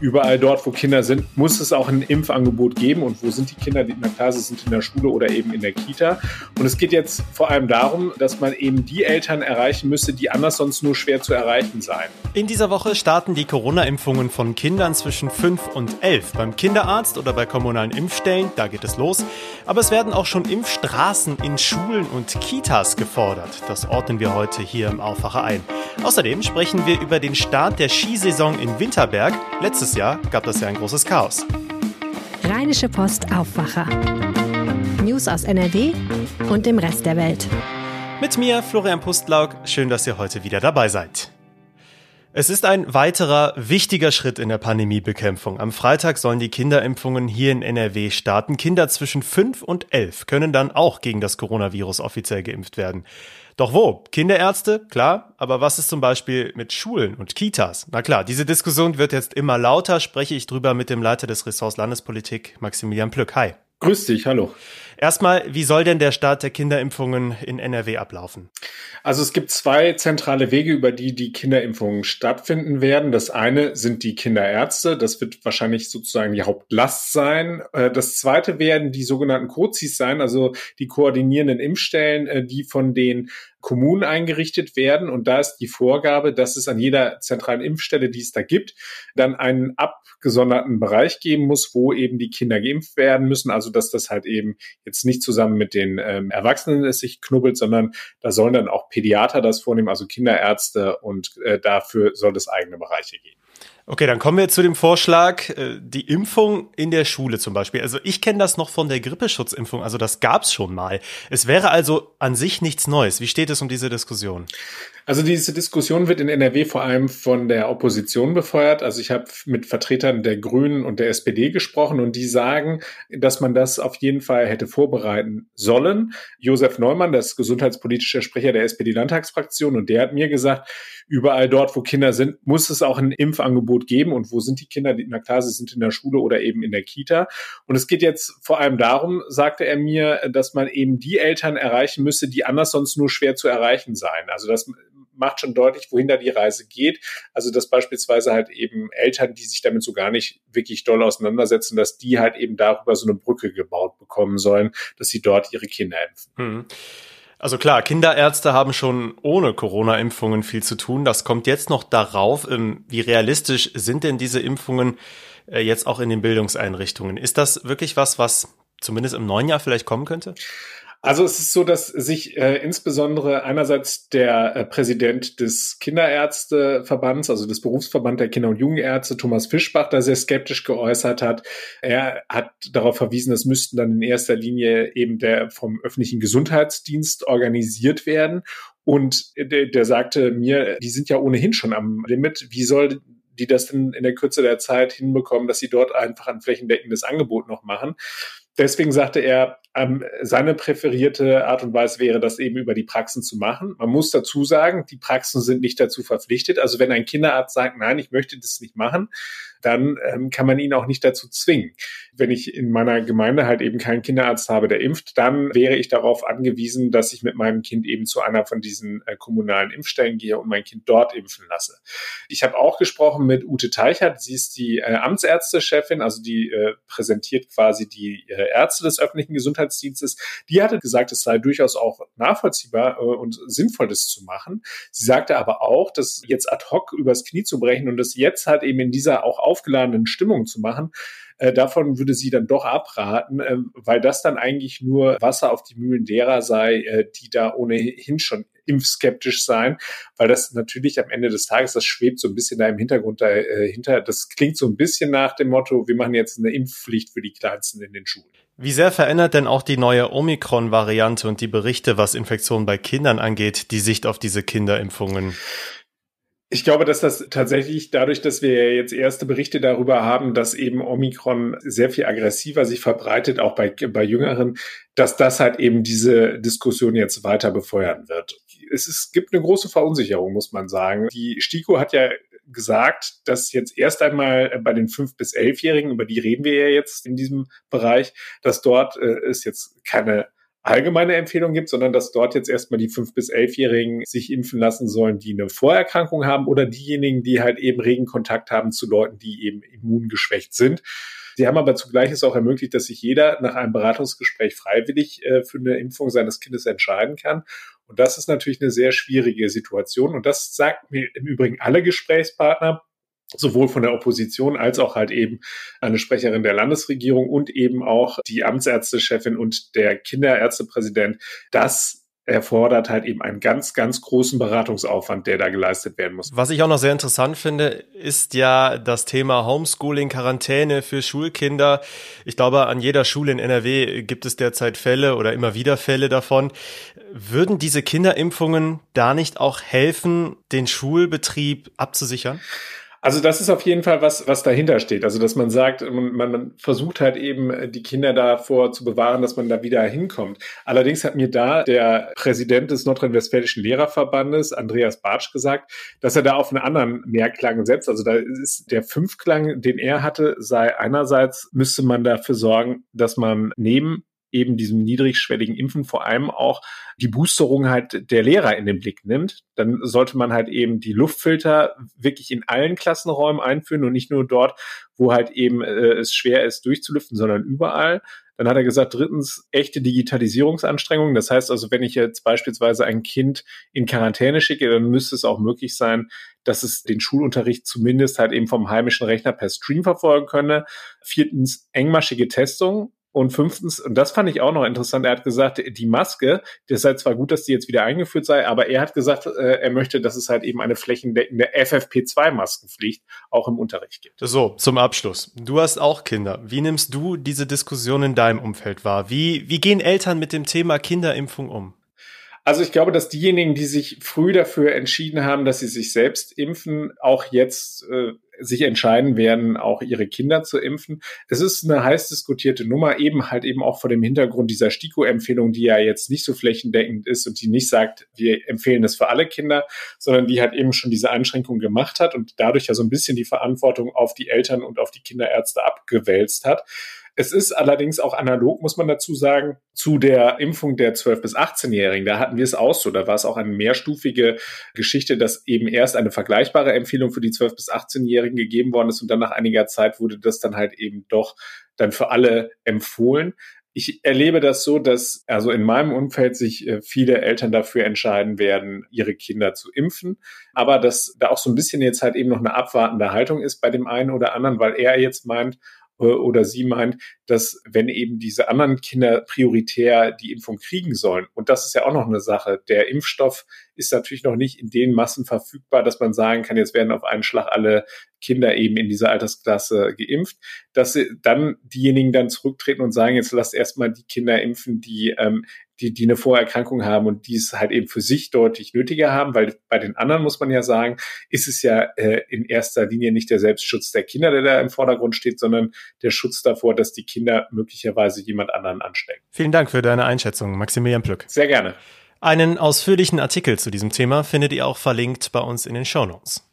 Überall dort, wo Kinder sind, muss es auch ein Impfangebot geben. Und wo sind die Kinder? Na klar, sie sind in der Schule oder eben in der Kita. Und es geht jetzt vor allem darum, dass man eben die Eltern erreichen müsste, die anders sonst nur schwer zu erreichen seien. In dieser Woche starten die Corona-Impfungen von Kindern zwischen 5 und 11 beim Kinderarzt oder bei kommunalen Impfstellen. Da geht es los. Aber es werden auch schon Impfstraßen in Schulen und Kitas gefordert. Das ordnen wir heute hier im Aufwacher ein. Außerdem sprechen wir über den Start der Skisaison in Winterberg. Letztes Jahr gab das ja ein großes Chaos. Rheinische Post Aufwacher. News aus NRW und dem Rest der Welt. Mit mir, Florian Pustlauk. Schön, dass ihr heute wieder dabei seid. Es ist ein weiterer wichtiger Schritt in der Pandemiebekämpfung. Am Freitag sollen die Kinderimpfungen hier in NRW starten. Kinder zwischen 5 und 11 können dann auch gegen das Coronavirus offiziell geimpft werden. Doch wo? Kinderärzte? Klar. Aber was ist zum Beispiel mit Schulen und Kitas? Na klar, diese Diskussion wird jetzt immer lauter. Spreche ich drüber mit dem Leiter des Ressorts Landespolitik, Maximilian Plück. Hi. Grüß dich, hallo. Erstmal, wie soll denn der Start der Kinderimpfungen in NRW ablaufen? Also es gibt zwei zentrale Wege, über die die Kinderimpfungen stattfinden werden. Das eine sind die Kinderärzte. Das wird wahrscheinlich sozusagen die Hauptlast sein. Äh, das zweite werden die sogenannten COZIs sein, also die koordinierenden Impfstellen, äh, die von den Kommunen eingerichtet werden. Und da ist die Vorgabe, dass es an jeder zentralen Impfstelle, die es da gibt, dann einen abgesonderten Bereich geben muss, wo eben die Kinder geimpft werden müssen. Also dass das halt eben jetzt nicht zusammen mit den ähm, Erwachsenen es sich knubbelt, sondern da sollen dann auch Pädiater das vornehmen, also Kinderärzte und äh, dafür soll es eigene Bereiche geben. Okay, dann kommen wir zu dem Vorschlag, äh, die Impfung in der Schule zum Beispiel. Also ich kenne das noch von der Grippeschutzimpfung, also das gab's schon mal. Es wäre also an sich nichts Neues. Wie steht es um diese Diskussion? Also diese Diskussion wird in NRW vor allem von der Opposition befeuert. Also ich habe mit Vertretern der Grünen und der SPD gesprochen und die sagen, dass man das auf jeden Fall hätte vorbereiten sollen. Josef Neumann, das gesundheitspolitische Sprecher der SPD-Landtagsfraktion, und der hat mir gesagt, überall dort, wo Kinder sind, muss es auch ein Impfangebot geben. Und wo sind die Kinder? Na klar, sie sind in der Schule oder eben in der Kita. Und es geht jetzt vor allem darum, sagte er mir, dass man eben die Eltern erreichen müsse, die anders sonst nur schwer zu erreichen seien. Also das macht schon deutlich, wohin da die Reise geht. Also dass beispielsweise halt eben Eltern, die sich damit so gar nicht wirklich doll auseinandersetzen, dass die halt eben darüber so eine Brücke gebaut bekommen sollen, dass sie dort ihre Kinder impfen. Hm. Also klar, Kinderärzte haben schon ohne Corona-Impfungen viel zu tun. Das kommt jetzt noch darauf. Ähm, wie realistisch sind denn diese Impfungen äh, jetzt auch in den Bildungseinrichtungen? Ist das wirklich was, was zumindest im neuen Jahr vielleicht kommen könnte? Also es ist so, dass sich äh, insbesondere einerseits der äh, Präsident des Kinderärzteverbands, also des Berufsverband der Kinder- und Jugendärzte, Thomas Fischbach, da sehr skeptisch geäußert hat. Er hat darauf verwiesen, es müssten dann in erster Linie eben der vom öffentlichen Gesundheitsdienst organisiert werden. Und der, der sagte mir, die sind ja ohnehin schon am Limit. Wie soll die das denn in der Kürze der Zeit hinbekommen, dass sie dort einfach ein flächendeckendes Angebot noch machen? Deswegen sagte er, ähm, seine präferierte Art und Weise wäre, das eben über die Praxen zu machen. Man muss dazu sagen, die Praxen sind nicht dazu verpflichtet. Also wenn ein Kinderarzt sagt, nein, ich möchte das nicht machen, dann ähm, kann man ihn auch nicht dazu zwingen. Wenn ich in meiner Gemeinde halt eben keinen Kinderarzt habe, der impft, dann wäre ich darauf angewiesen, dass ich mit meinem Kind eben zu einer von diesen äh, kommunalen Impfstellen gehe und mein Kind dort impfen lasse. Ich habe auch gesprochen mit Ute Teichert. Sie ist die äh, Amtsärztechefin, also die äh, präsentiert quasi die äh, Ärzte des öffentlichen Gesundheitsdienstes. Die hatte gesagt, es sei durchaus auch nachvollziehbar äh, und sinnvoll, das zu machen. Sie sagte aber auch, dass jetzt ad hoc übers Knie zu brechen und das jetzt halt eben in dieser auch aufgeladenen Stimmung zu machen, äh, davon würde sie dann doch abraten, äh, weil das dann eigentlich nur Wasser auf die Mühlen derer sei, die da ohnehin schon impfskeptisch sein, weil das natürlich am Ende des Tages, das schwebt so ein bisschen da im Hintergrund dahinter. Das klingt so ein bisschen nach dem Motto, wir machen jetzt eine Impfpflicht für die Kleinsten in den Schulen. Wie sehr verändert denn auch die neue Omikron-Variante und die Berichte, was Infektionen bei Kindern angeht, die Sicht auf diese Kinderimpfungen? Ich glaube, dass das tatsächlich dadurch, dass wir jetzt erste Berichte darüber haben, dass eben Omikron sehr viel aggressiver sich verbreitet, auch bei, bei Jüngeren, dass das halt eben diese Diskussion jetzt weiter befeuern wird. Es, ist, gibt eine große Verunsicherung, muss man sagen. Die STIKO hat ja gesagt, dass jetzt erst einmal bei den fünf bis elfjährigen, über die reden wir ja jetzt in diesem Bereich, dass dort äh, es jetzt keine allgemeine Empfehlung gibt, sondern dass dort jetzt erstmal die fünf bis elfjährigen sich impfen lassen sollen, die eine Vorerkrankung haben oder diejenigen, die halt eben regen Kontakt haben zu Leuten, die eben immungeschwächt sind. Sie haben aber zugleich es auch ermöglicht, dass sich jeder nach einem Beratungsgespräch freiwillig äh, für eine Impfung seines Kindes entscheiden kann. Und das ist natürlich eine sehr schwierige Situation. Und das sagt mir im Übrigen alle Gesprächspartner sowohl von der Opposition als auch halt eben eine Sprecherin der Landesregierung und eben auch die Amtsärztechefin und der Kinderärztepräsident, dass erfordert halt eben einen ganz, ganz großen Beratungsaufwand, der da geleistet werden muss. Was ich auch noch sehr interessant finde, ist ja das Thema Homeschooling, Quarantäne für Schulkinder. Ich glaube, an jeder Schule in NRW gibt es derzeit Fälle oder immer wieder Fälle davon. Würden diese Kinderimpfungen da nicht auch helfen, den Schulbetrieb abzusichern? Also das ist auf jeden Fall was, was dahinter steht. Also dass man sagt, man, man versucht halt eben äh, die Kinder davor zu bewahren, dass man da wieder hinkommt. Allerdings hat mir da der Präsident des Nordrhein-Westfälischen Lehrerverbandes, Andreas Bartsch, gesagt, dass er da auf einen anderen Mehrklang setzt. Also da ist der Fünfklang, den er hatte, sei einerseits müsste man dafür sorgen, dass man neben eben diesem niedrigschwelligen Impfen vor allem auch die Boosterung halt der Lehrer in den Blick nimmt. Dann sollte man halt eben die Luftfilter wirklich in allen Klassenräumen einführen und nicht nur dort, wo halt eben äh, es schwer ist durchzulüften, sondern überall. Dann hat er gesagt, drittens, echte Digitalisierungsanstrengungen. Das heißt also, wenn ich jetzt beispielsweise ein Kind in Quarantäne schicke, dann müsste es auch möglich sein, dass es den Schulunterricht zumindest halt eben vom heimischen Rechner per Stream verfolgen könne. Viertens, engmaschige Testung. Und fünftens, und das fand ich auch noch interessant, er hat gesagt, die Maske, das sei zwar gut, dass die jetzt wieder eingeführt sei, aber er hat gesagt, äh, er möchte, dass es halt eben eine flächendeckende FFP2-Maskenpflicht auch im Unterricht gibt. So, zum Abschluss. Du hast auch Kinder. Wie nimmst du diese Diskussion in deinem Umfeld wahr? Wie, wie gehen Eltern mit dem Thema Kinderimpfung um? Also ich glaube, dass diejenigen, die sich früh dafür entschieden haben, dass sie sich selbst impfen, auch jetzt äh, sich entscheiden werden, auch ihre Kinder zu impfen. Es ist eine heiß diskutierte Nummer, eben halt eben auch vor dem Hintergrund dieser STIKO-Empfehlung, die ja jetzt nicht so flächendeckend ist und die nicht sagt, wir empfehlen es für alle Kinder, sondern die halt eben schon diese Einschränkung gemacht hat und dadurch ja so ein bisschen die Verantwortung auf die Eltern und auf die Kinderärzte abgewälzt hat. Es ist allerdings auch analog, muss man dazu sagen, zu der Impfung der 12- bis 18-Jährigen. Da hatten wir es auch so. Da war es auch eine mehrstufige Geschichte, dass eben erst eine vergleichbare Empfehlung für die 12- bis 18-Jährigen gegeben worden ist und dann nach einiger Zeit wurde das dann halt eben doch dann für alle empfohlen. Ich erlebe das so, dass also in meinem Umfeld sich äh, viele Eltern dafür entscheiden werden, ihre Kinder zu impfen, aber dass da auch so ein bisschen jetzt halt eben noch eine abwartende Haltung ist bei dem einen oder anderen, weil er jetzt meint, oder sie meint, dass wenn eben diese anderen Kinder prioritär die Impfung kriegen sollen, und das ist ja auch noch eine Sache, der Impfstoff ist natürlich noch nicht in den Massen verfügbar, dass man sagen kann, jetzt werden auf einen Schlag alle Kinder eben in dieser Altersklasse geimpft, dass dann diejenigen dann zurücktreten und sagen, jetzt lasst erstmal die Kinder impfen, die ähm, die, die eine Vorerkrankung haben und die es halt eben für sich deutlich nötiger haben, weil bei den anderen muss man ja sagen, ist es ja äh, in erster Linie nicht der Selbstschutz der Kinder, der da im Vordergrund steht, sondern der Schutz davor, dass die Kinder möglicherweise jemand anderen anstecken. Vielen Dank für deine Einschätzung, Maximilian Plück. Sehr gerne. Einen ausführlichen Artikel zu diesem Thema findet ihr auch verlinkt bei uns in den Show Notes.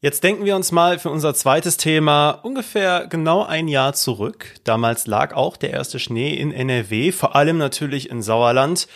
Jetzt denken wir uns mal für unser zweites Thema ungefähr genau ein Jahr zurück. Damals lag auch der erste Schnee in NRW, vor allem natürlich in Sauerland.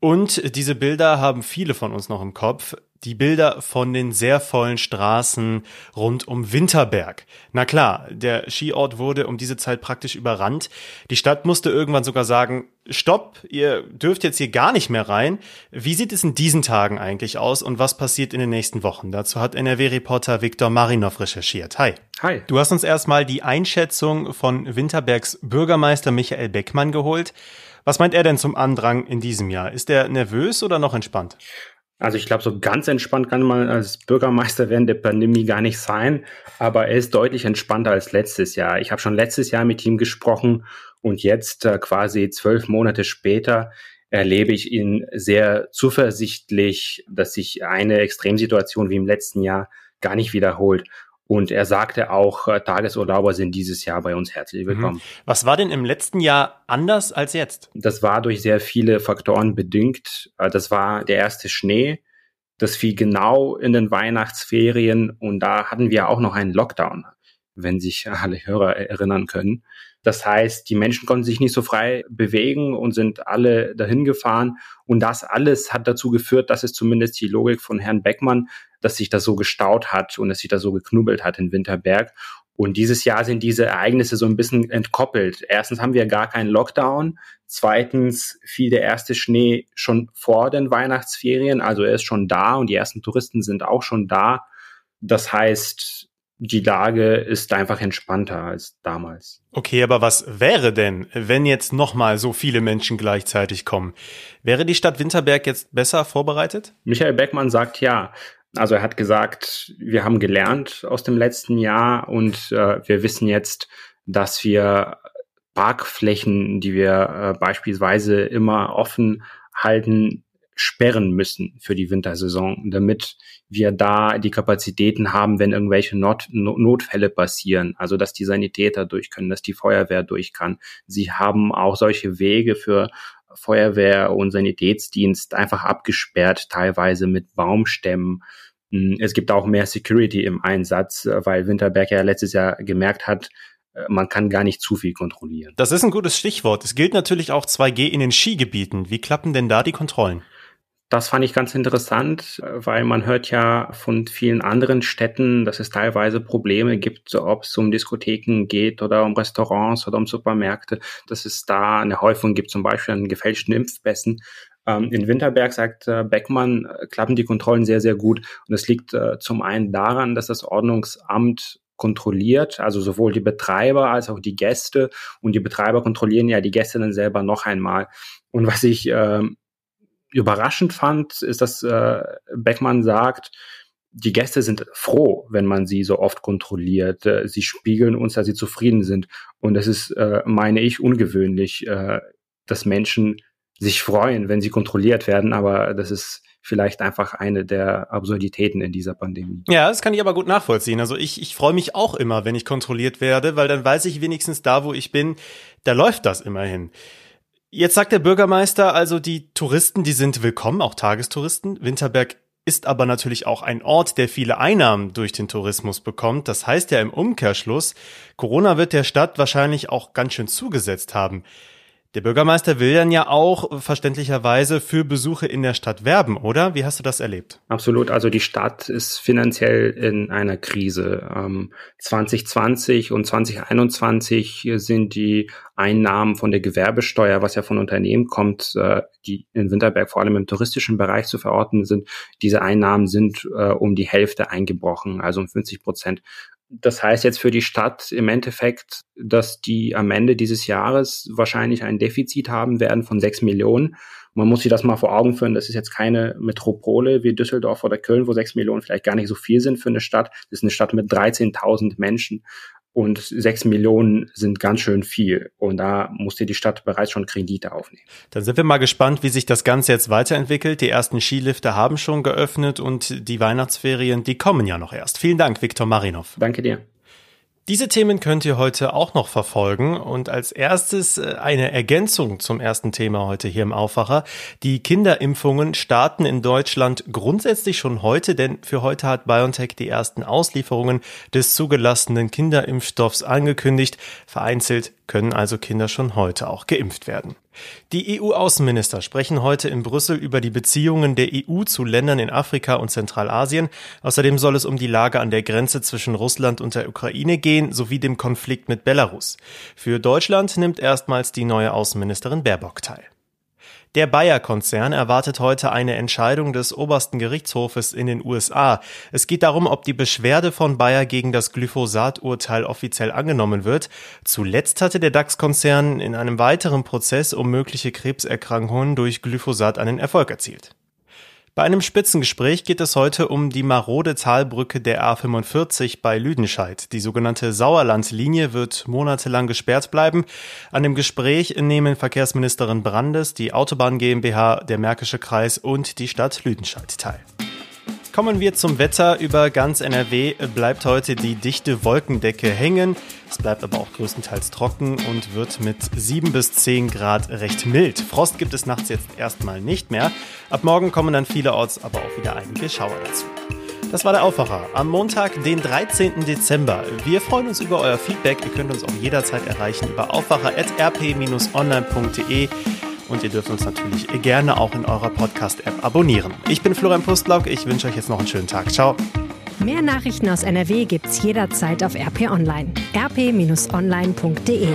Und diese Bilder haben viele von uns noch im Kopf die Bilder von den sehr vollen Straßen rund um Winterberg. Na klar, der Skiort wurde um diese Zeit praktisch überrannt. Die Stadt musste irgendwann sogar sagen, stopp, ihr dürft jetzt hier gar nicht mehr rein. Wie sieht es in diesen Tagen eigentlich aus und was passiert in den nächsten Wochen? Dazu hat NRW-Reporter Viktor Marinov recherchiert. Hi. Hi. Du hast uns erstmal die Einschätzung von Winterbergs Bürgermeister Michael Beckmann geholt. Was meint er denn zum Andrang in diesem Jahr? Ist er nervös oder noch entspannt? Also ich glaube, so ganz entspannt kann man als Bürgermeister während der Pandemie gar nicht sein, aber er ist deutlich entspannter als letztes Jahr. Ich habe schon letztes Jahr mit ihm gesprochen und jetzt äh, quasi zwölf Monate später erlebe ich ihn sehr zuversichtlich, dass sich eine Extremsituation wie im letzten Jahr gar nicht wiederholt. Und er sagte auch, äh, Tagesurlauber sind dieses Jahr bei uns herzlich mhm. willkommen. Was war denn im letzten Jahr anders als jetzt? Das war durch sehr viele Faktoren bedingt. Äh, das war der erste Schnee. Das fiel genau in den Weihnachtsferien und da hatten wir auch noch einen Lockdown, wenn sich alle Hörer erinnern können. Das heißt, die Menschen konnten sich nicht so frei bewegen und sind alle dahin gefahren. Und das alles hat dazu geführt, dass es zumindest die Logik von Herrn Beckmann, dass sich das so gestaut hat und dass sich das so geknubbelt hat in Winterberg. Und dieses Jahr sind diese Ereignisse so ein bisschen entkoppelt. Erstens haben wir gar keinen Lockdown. Zweitens fiel der erste Schnee schon vor den Weihnachtsferien. Also er ist schon da und die ersten Touristen sind auch schon da. Das heißt, die Lage ist einfach entspannter als damals. Okay, aber was wäre denn, wenn jetzt nochmal so viele Menschen gleichzeitig kommen? Wäre die Stadt Winterberg jetzt besser vorbereitet? Michael Beckmann sagt ja. Also er hat gesagt, wir haben gelernt aus dem letzten Jahr und äh, wir wissen jetzt, dass wir Parkflächen, die wir äh, beispielsweise immer offen halten, sperren müssen für die Wintersaison, damit wir da die Kapazitäten haben, wenn irgendwelche Not Notfälle passieren, also dass die Sanitäter durch können, dass die Feuerwehr durch kann. Sie haben auch solche Wege für Feuerwehr und Sanitätsdienst einfach abgesperrt, teilweise mit Baumstämmen. Hm, es gibt auch mehr Security im Einsatz, weil Winterberg ja letztes Jahr gemerkt hat, äh, man kann gar nicht zu viel kontrollieren. Das ist ein gutes Stichwort. Es gilt natürlich auch 2G in den Skigebieten. Wie klappen denn da die Kontrollen? Das fand ich ganz interessant, weil man hört ja von vielen anderen Städten, dass es teilweise Probleme gibt, ob es um Diskotheken geht oder um Restaurants oder um Supermärkte, dass es da eine Häufung gibt, zum Beispiel an gefälschten Impfpässen. Ähm, in Winterberg, sagt äh, Beckmann, klappen die Kontrollen sehr, sehr gut. Und es liegt äh, zum einen daran, dass das Ordnungsamt kontrolliert, also sowohl die Betreiber als auch die Gäste. Und die Betreiber kontrollieren ja die Gäste dann selber noch einmal. Und was ich äh, überraschend fand, ist, dass äh, Beckmann sagt, die Gäste sind froh, wenn man sie so oft kontrolliert. Äh, sie spiegeln uns, dass sie zufrieden sind. Und das ist, äh, meine ich, ungewöhnlich, äh, dass Menschen sich freuen, wenn sie kontrolliert werden. Aber das ist vielleicht einfach eine der Absurditäten in dieser Pandemie. Ja, das kann ich aber gut nachvollziehen. Also ich, ich freue mich auch immer, wenn ich kontrolliert werde, weil dann weiß ich wenigstens da, wo ich bin, da läuft das immerhin. Jetzt sagt der Bürgermeister also, die Touristen, die sind willkommen, auch Tagestouristen. Winterberg ist aber natürlich auch ein Ort, der viele Einnahmen durch den Tourismus bekommt. Das heißt ja im Umkehrschluss, Corona wird der Stadt wahrscheinlich auch ganz schön zugesetzt haben. Der Bürgermeister will dann ja auch verständlicherweise für Besuche in der Stadt werben, oder? Wie hast du das erlebt? Absolut. Also die Stadt ist finanziell in einer Krise. 2020 ähm, und 2021 sind die Einnahmen von der Gewerbesteuer, was ja von Unternehmen kommt, äh, die in Winterberg vor allem im touristischen Bereich zu verorten sind. Diese Einnahmen sind äh, um die Hälfte eingebrochen, also um 50 Prozent das heißt jetzt für die Stadt im Endeffekt, dass die am Ende dieses Jahres wahrscheinlich ein Defizit haben werden von sechs Millionen. Man muss sich das mal vor Augen führen. Das ist jetzt keine Metropole wie Düsseldorf oder Köln, wo sechs Millionen vielleicht gar nicht so viel sind für eine Stadt. Das ist eine Stadt mit 13.000 Menschen. Und sechs Millionen sind ganz schön viel. Und da musste die Stadt bereits schon Kredite aufnehmen. Dann sind wir mal gespannt, wie sich das Ganze jetzt weiterentwickelt. Die ersten Skilifte haben schon geöffnet und die Weihnachtsferien, die kommen ja noch erst. Vielen Dank, Viktor Marinov. Danke dir. Diese Themen könnt ihr heute auch noch verfolgen und als erstes äh, eine Ergänzung zum ersten Thema heute hier im Aufwacher. Die Kinderimpfungen starten in Deutschland grundsätzlich schon heute, denn für heute hat BioNTech die ersten Auslieferungen des zugelassenen Kinderimpfstoffs angekündigt. Vereinzelt können also Kinder schon heute auch geimpft werden. Die EU-Außenminister sprechen heute in Brüssel über die Beziehungen der EU zu Ländern in Afrika und Zentralasien. Außerdem soll es um die Lage an der Grenze zwischen Russland und der Ukraine gehen, sowie dem Konflikt mit Belarus. Für Deutschland nimmt erstmals die neue Außenministerin Baerbock teil. Der Bayer-Konzern erwartet heute eine Entscheidung des obersten Gerichtshofes in den USA. Es geht darum, ob die Beschwerde von Bayer gegen das Glyphosat-Urteil offiziell angenommen wird. Zuletzt hatte der DAX-Konzern in einem weiteren Prozess um mögliche Krebserkrankungen durch Glyphosat einen Erfolg erzielt. Bei einem Spitzengespräch geht es heute um die marode Talbrücke der A45 bei Lüdenscheid. Die sogenannte Sauerlandlinie wird monatelang gesperrt bleiben. An dem Gespräch nehmen Verkehrsministerin Brandes, die Autobahn GmbH, der Märkische Kreis und die Stadt Lüdenscheid teil. Kommen wir zum Wetter. Über ganz NRW bleibt heute die dichte Wolkendecke hängen. Es bleibt aber auch größtenteils trocken und wird mit 7 bis 10 Grad recht mild. Frost gibt es nachts jetzt erstmal nicht mehr. Ab morgen kommen dann vielerorts aber auch wieder einige Schauer dazu. Das war der Aufwacher am Montag, den 13. Dezember. Wir freuen uns über euer Feedback. Ihr könnt uns auch jederzeit erreichen über aufwacher.rp-online.de und ihr dürft uns natürlich gerne auch in eurer Podcast-App abonnieren. Ich bin Florian Pustlauk, ich wünsche euch jetzt noch einen schönen Tag. Ciao. Mehr Nachrichten aus NRW gibt's jederzeit auf RP Online. rp-online.de